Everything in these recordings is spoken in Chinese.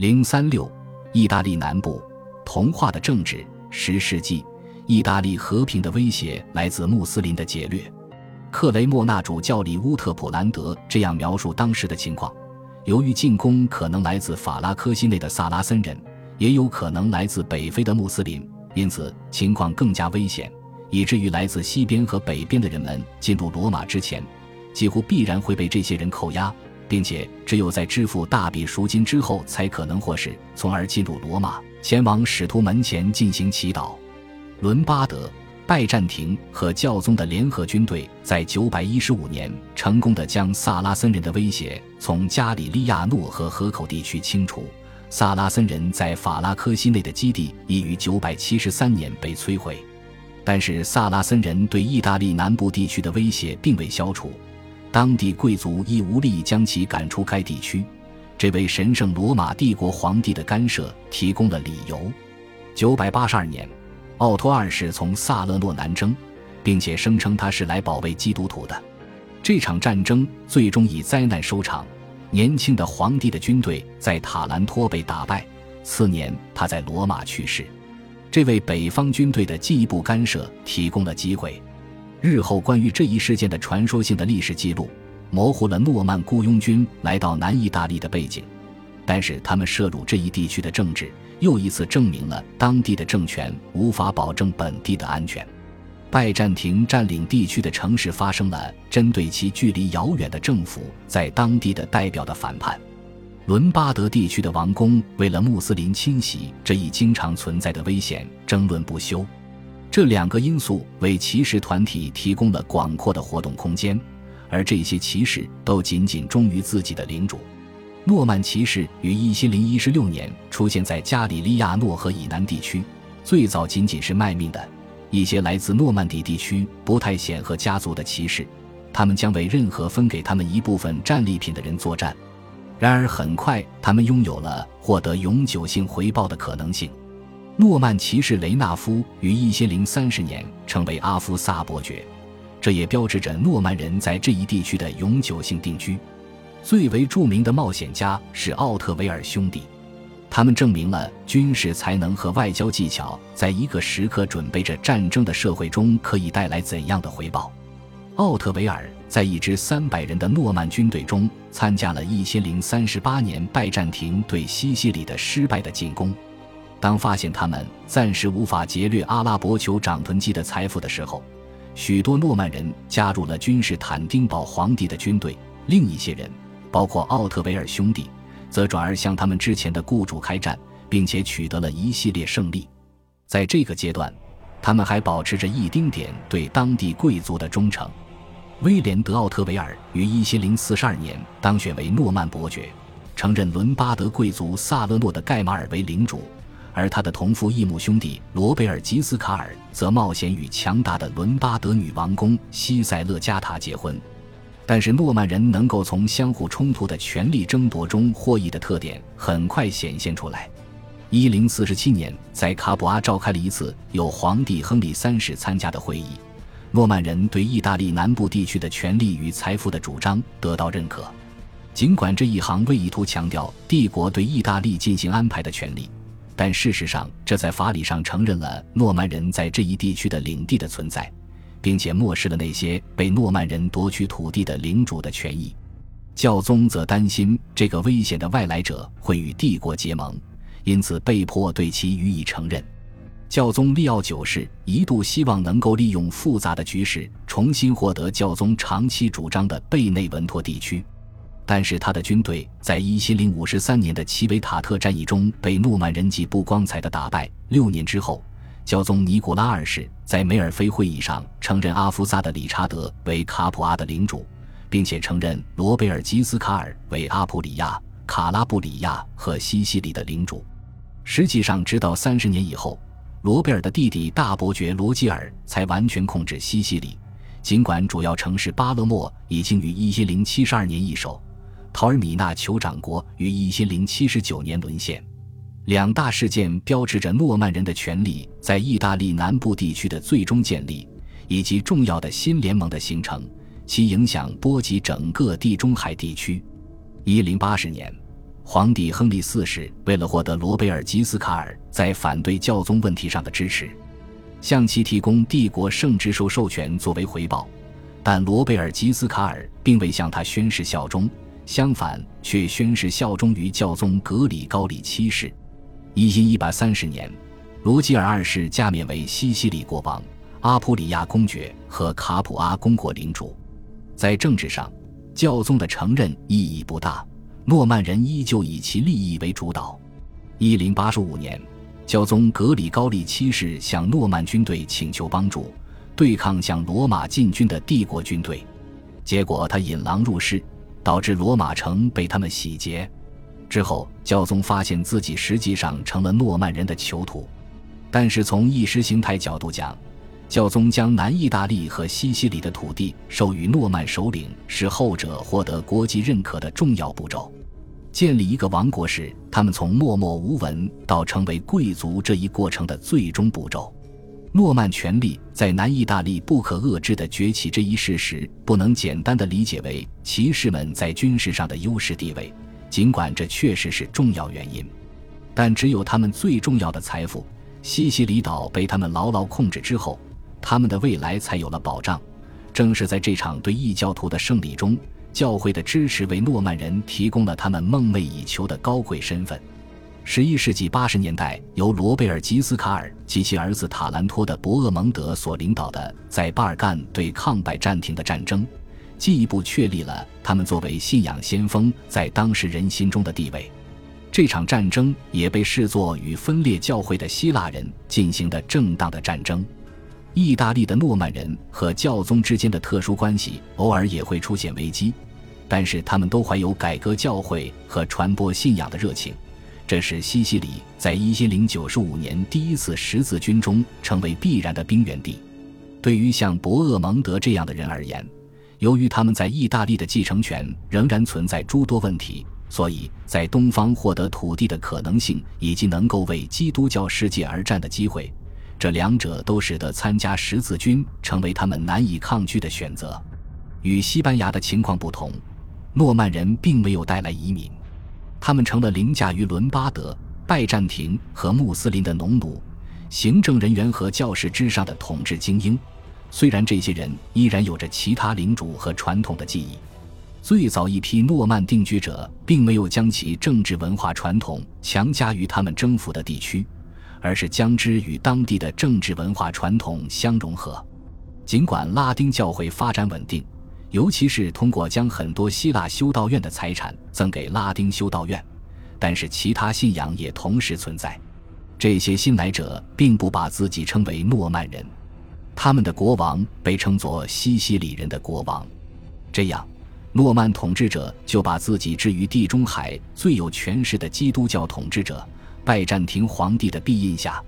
零三六，意大利南部童话的政治。十世纪，意大利和平的威胁来自穆斯林的劫掠。克雷莫纳主教里乌特普兰德这样描述当时的情况：由于进攻可能来自法拉科西内的萨拉森人，也有可能来自北非的穆斯林，因此情况更加危险，以至于来自西边和北边的人们进入罗马之前，几乎必然会被这些人扣押。并且只有在支付大笔赎金之后，才可能获释，从而进入罗马，前往使徒门前进行祈祷。伦巴德、拜占庭和教宗的联合军队在915年成功的将萨拉森人的威胁从加里利亚诺和河口地区清除。萨拉森人在法拉科西内的基地已于973年被摧毁，但是萨拉森人对意大利南部地区的威胁并未消除。当地贵族亦无力将其赶出该地区，这为神圣罗马帝国皇帝的干涉提供了理由。九百八十二年，奥托二世从萨勒诺南征，并且声称他是来保卫基督徒的。这场战争最终以灾难收场，年轻的皇帝的军队在塔兰托被打败。次年，他在罗马去世，这为北方军队的进一步干涉提供了机会。日后关于这一事件的传说性的历史记录，模糊了诺曼雇佣军来到南意大利的背景，但是他们涉入这一地区的政治，又一次证明了当地的政权无法保证本地的安全。拜占庭占领地区的城市发生了针对其距离遥远的政府在当地的代表的反叛。伦巴德地区的王公为了穆斯林侵袭这一经常存在的危险争论不休。这两个因素为骑士团体提供了广阔的活动空间，而这些骑士都仅仅忠于自己的领主。诺曼骑士于一千零一十六年出现在加里利亚诺河以南地区，最早仅仅是卖命的一些来自诺曼底地区不太显赫家族的骑士，他们将为任何分给他们一部分战利品的人作战。然而，很快他们拥有了获得永久性回报的可能性。诺曼骑士雷纳夫于一千零三十年成为阿夫萨伯爵，这也标志着诺曼人在这一地区的永久性定居。最为著名的冒险家是奥特维尔兄弟，他们证明了军事才能和外交技巧在一个时刻准备着战争的社会中可以带来怎样的回报。奥特维尔在一支三百人的诺曼军队中参加了一千零三十八年拜占庭对西西里的失败的进攻。当发现他们暂时无法劫掠阿拉伯酋长囤积的财富的时候，许多诺曼人加入了君士坦丁堡皇帝的军队。另一些人，包括奥特维尔兄弟，则转而向他们之前的雇主开战，并且取得了一系列胜利。在这个阶段，他们还保持着一丁点对当地贵族的忠诚。威廉·德奥特维尔于一千零四十二年当选为诺曼伯爵，承认伦巴德贵族萨勒诺的盖马尔为领主。而他的同父异母兄弟罗贝尔吉斯卡尔则冒险与强大的伦巴德女王公西塞勒加塔结婚，但是诺曼人能够从相互冲突的权力争夺中获益的特点很快显现出来。一零四七年，在卡普阿召开了一次有皇帝亨利三世参加的会议，诺曼人对意大利南部地区的权力与财富的主张得到认可。尽管这一行为意图强调帝国对意大利进行安排的权利。但事实上，这在法理上承认了诺曼人在这一地区的领地的存在，并且漠视了那些被诺曼人夺取土地的领主的权益。教宗则担心这个危险的外来者会与帝国结盟，因此被迫对其予以承认。教宗利奥九世一度希望能够利用复杂的局势，重新获得教宗长期主张的贝内文托地区。但是他的军队在一千零五十三年的奇维塔特战役中被诺曼人际不光彩的打败。六年之后，教宗尼古拉二世在梅尔菲会议上承认阿夫萨的理查德为卡普阿的领主，并且承认罗贝尔吉斯卡尔为阿普里亚、卡拉布里亚和西西里的领主。实际上，直到三十年以后，罗贝尔的弟弟大伯爵罗基尔才完全控制西西里，尽管主要城市巴勒莫已经于一千零七十二年易手。陶尔米纳酋长国于一千零七十九年沦陷，两大事件标志着诺曼人的权力在意大利南部地区的最终建立，以及重要的新联盟的形成，其影响波及整个地中海地区。一零八十年，皇帝亨利四世为了获得罗贝尔吉斯卡尔在反对教宗问题上的支持，向其提供帝国圣职授授权作为回报，但罗贝尔吉斯卡尔并未向他宣誓效忠，相反却宣誓效忠于教宗格里高利七世。一因一百三十年，罗吉尔二世加冕为西西里国王、阿普里亚公爵和卡普阿公国领主。在政治上，教宗的承认意义不大。诺曼人依旧以其利益为主导。一零八十五年，教宗格里高利七世向诺曼军队请求帮助，对抗向罗马进军的帝国军队。结果他引狼入室，导致罗马城被他们洗劫。之后，教宗发现自己实际上成了诺曼人的囚徒。但是从意识形态角度讲，教宗将南意大利和西西里的土地授予诺曼首领，是后者获得国际认可的重要步骤。建立一个王国是他们从默默无闻到成为贵族这一过程的最终步骤。诺曼权力在南意大利不可遏制的崛起这一事实，不能简单的理解为骑士们在军事上的优势地位，尽管这确实是重要原因，但只有他们最重要的财富——西西里岛被他们牢牢控制之后。他们的未来才有了保障。正是在这场对异教徒的胜利中，教会的支持为诺曼人提供了他们梦寐以求的高贵身份。十一世纪八十年代，由罗贝尔吉斯卡尔及其儿子塔兰托的博厄蒙德所领导的在巴尔干对抗拜占庭的战争，进一步确立了他们作为信仰先锋在当时人心中的地位。这场战争也被视作与分裂教会的希腊人进行的正当的战争。意大利的诺曼人和教宗之间的特殊关系偶尔也会出现危机，但是他们都怀有改革教会和传播信仰的热情，这是西西里在一千零九十五年第一次十字军中成为必然的兵源地。对于像博厄蒙德这样的人而言，由于他们在意大利的继承权仍然存在诸多问题，所以在东方获得土地的可能性以及能够为基督教世界而战的机会。这两者都使得参加十字军成为他们难以抗拒的选择。与西班牙的情况不同，诺曼人并没有带来移民，他们成了凌驾于伦巴德、拜占庭和穆斯林的农奴、行政人员和教士之上的统治精英。虽然这些人依然有着其他领主和传统的记忆，最早一批诺曼定居者并没有将其政治文化传统强加于他们征服的地区。而是将之与当地的政治文化传统相融合。尽管拉丁教会发展稳定，尤其是通过将很多希腊修道院的财产赠给拉丁修道院，但是其他信仰也同时存在。这些新来者并不把自己称为诺曼人，他们的国王被称作西西里人的国王。这样，诺曼统治者就把自己置于地中海最有权势的基督教统治者。拜占庭皇帝的庇荫下，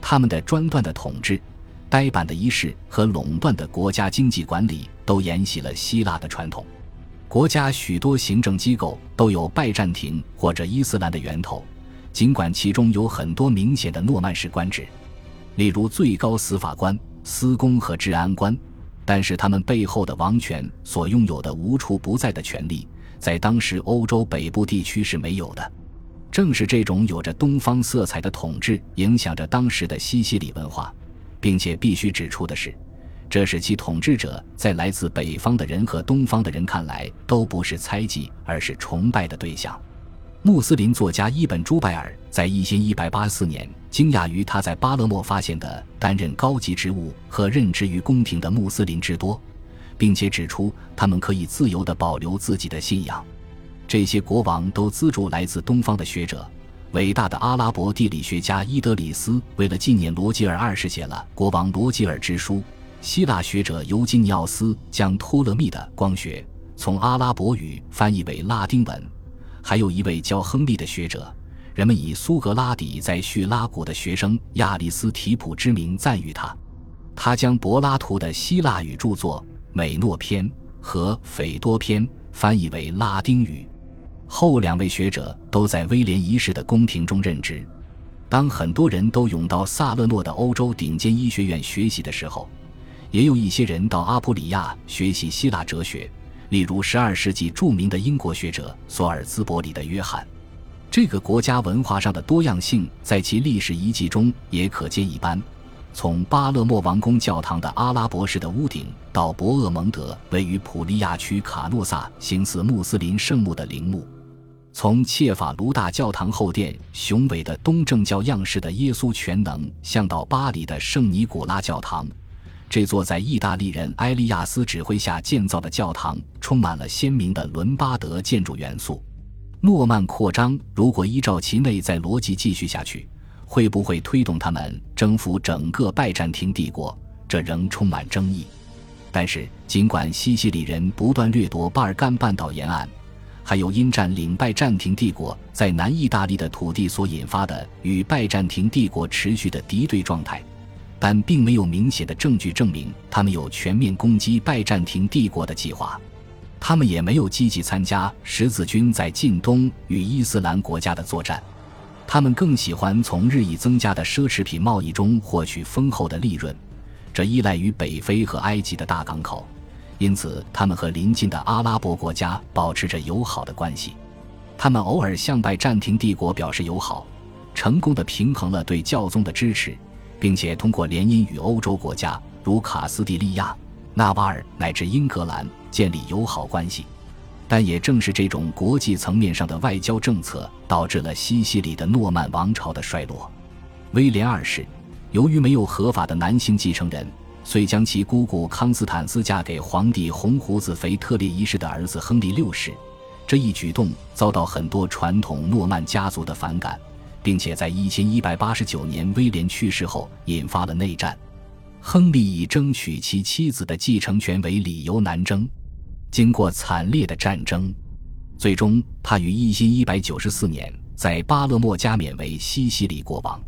他们的专断的统治、呆板的仪式和垄断的国家经济管理都沿袭了希腊的传统。国家许多行政机构都有拜占庭或者伊斯兰的源头，尽管其中有很多明显的诺曼式官职，例如最高司法官、司公和治安官，但是他们背后的王权所拥有的无处不在的权力，在当时欧洲北部地区是没有的。正是这种有着东方色彩的统治，影响着当时的西西里文化，并且必须指出的是，这使其统治者在来自北方的人和东方的人看来都不是猜忌，而是崇拜的对象。穆斯林作家伊本·朱拜尔在一千一百八四年惊讶于他在巴勒莫发现的担任高级职务和任职于宫廷的穆斯林之多，并且指出他们可以自由地保留自己的信仰。这些国王都资助来自东方的学者。伟大的阿拉伯地理学家伊德里斯为了纪念罗吉尔二世写了《国王罗吉尔之书》。希腊学者尤金尼奥斯将托勒密的光学从阿拉伯语翻译为拉丁文。还有一位叫亨利的学者，人们以苏格拉底在叙拉古的学生亚里斯提普之名赞誉他。他将柏拉图的希腊语著作《美诺篇》和《斐多篇》翻译为拉丁语。后两位学者都在威廉一世的宫廷中任职。当很多人都涌到萨勒诺的欧洲顶尖医学院学习的时候，也有一些人到阿普里亚学习希腊哲学，例如12世纪著名的英国学者索尔兹伯里的约翰。这个国家文化上的多样性，在其历史遗迹中也可见一斑。从巴勒莫王宫教堂的阿拉伯式的屋顶，到博厄蒙德位于普利亚区卡诺萨形似穆斯林圣墓的陵墓；从切法卢大教堂后殿雄伟的东正教样式的耶稣全能像到巴黎的圣尼古拉教堂，这座在意大利人埃利亚斯指挥下建造的教堂，充满了鲜明的伦巴德建筑元素。诺曼扩张如果依照其内在逻辑继续下去，会不会推动他们征服整个拜占庭帝国？这仍充满争议。但是，尽管西西里人不断掠夺巴尔干半岛沿岸，还有因占领拜占庭帝国在南意大利的土地所引发的与拜占庭帝国持续的敌对状态，但并没有明显的证据证明他们有全面攻击拜占庭帝国的计划。他们也没有积极参加十字军在近东与伊斯兰国家的作战，他们更喜欢从日益增加的奢侈品贸易中获取丰厚的利润，这依赖于北非和埃及的大港口，因此他们和邻近的阿拉伯国家保持着友好的关系。他们偶尔向拜占庭帝国表示友好，成功的平衡了对教宗的支持，并且通过联姻与欧洲国家如卡斯蒂利亚。纳瓦尔乃至英格兰建立友好关系，但也正是这种国际层面上的外交政策，导致了西西里的诺曼王朝的衰落。威廉二世由于没有合法的男性继承人，遂将其姑姑康斯坦斯嫁给皇帝红胡子腓特烈一世的儿子亨利六世。这一举动遭到很多传统诺曼家族的反感，并且在一千一百八十九年威廉去世后引发了内战。亨利以争取其妻子的继承权为理由南征，经过惨烈的战争，最终他于一千一百九十四年在巴勒莫加冕为西西里国王。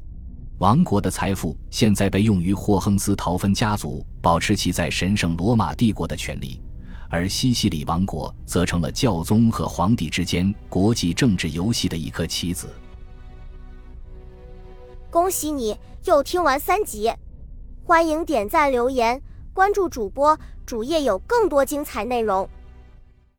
王国的财富现在被用于霍亨斯陶芬家族保持其在神圣罗马帝国的权利，而西西里王国则成了教宗和皇帝之间国际政治游戏的一颗棋子。恭喜你又听完三集。欢迎点赞、留言、关注主播，主页有更多精彩内容。